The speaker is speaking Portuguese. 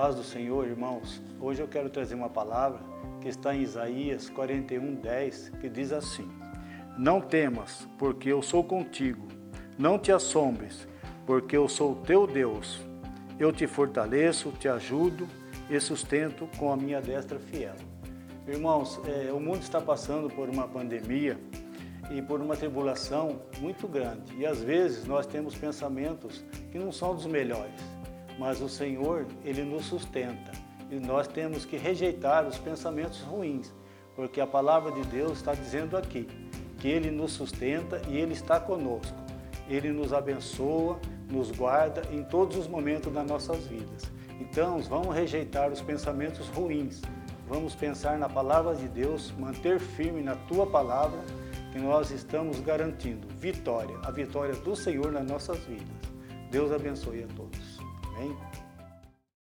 Paz do Senhor, irmãos. Hoje eu quero trazer uma palavra que está em Isaías 41, 10, que diz assim: Não temas, porque eu sou contigo. Não te assombres, porque eu sou teu Deus. Eu te fortaleço, te ajudo e sustento com a minha destra fiel. Irmãos, é, o mundo está passando por uma pandemia e por uma tribulação muito grande. E às vezes nós temos pensamentos que não são dos melhores, mas o Senhor, Ele nos sustenta. E nós temos que rejeitar os pensamentos ruins, porque a palavra de Deus está dizendo aqui que Ele nos sustenta e Ele está conosco. Ele nos abençoa, nos guarda em todos os momentos das nossas vidas. Então, vamos rejeitar os pensamentos ruins. Vamos pensar na palavra de Deus, manter firme na tua palavra, que nós estamos garantindo vitória, a vitória do Senhor nas nossas vidas. Deus abençoe a todos. Amém?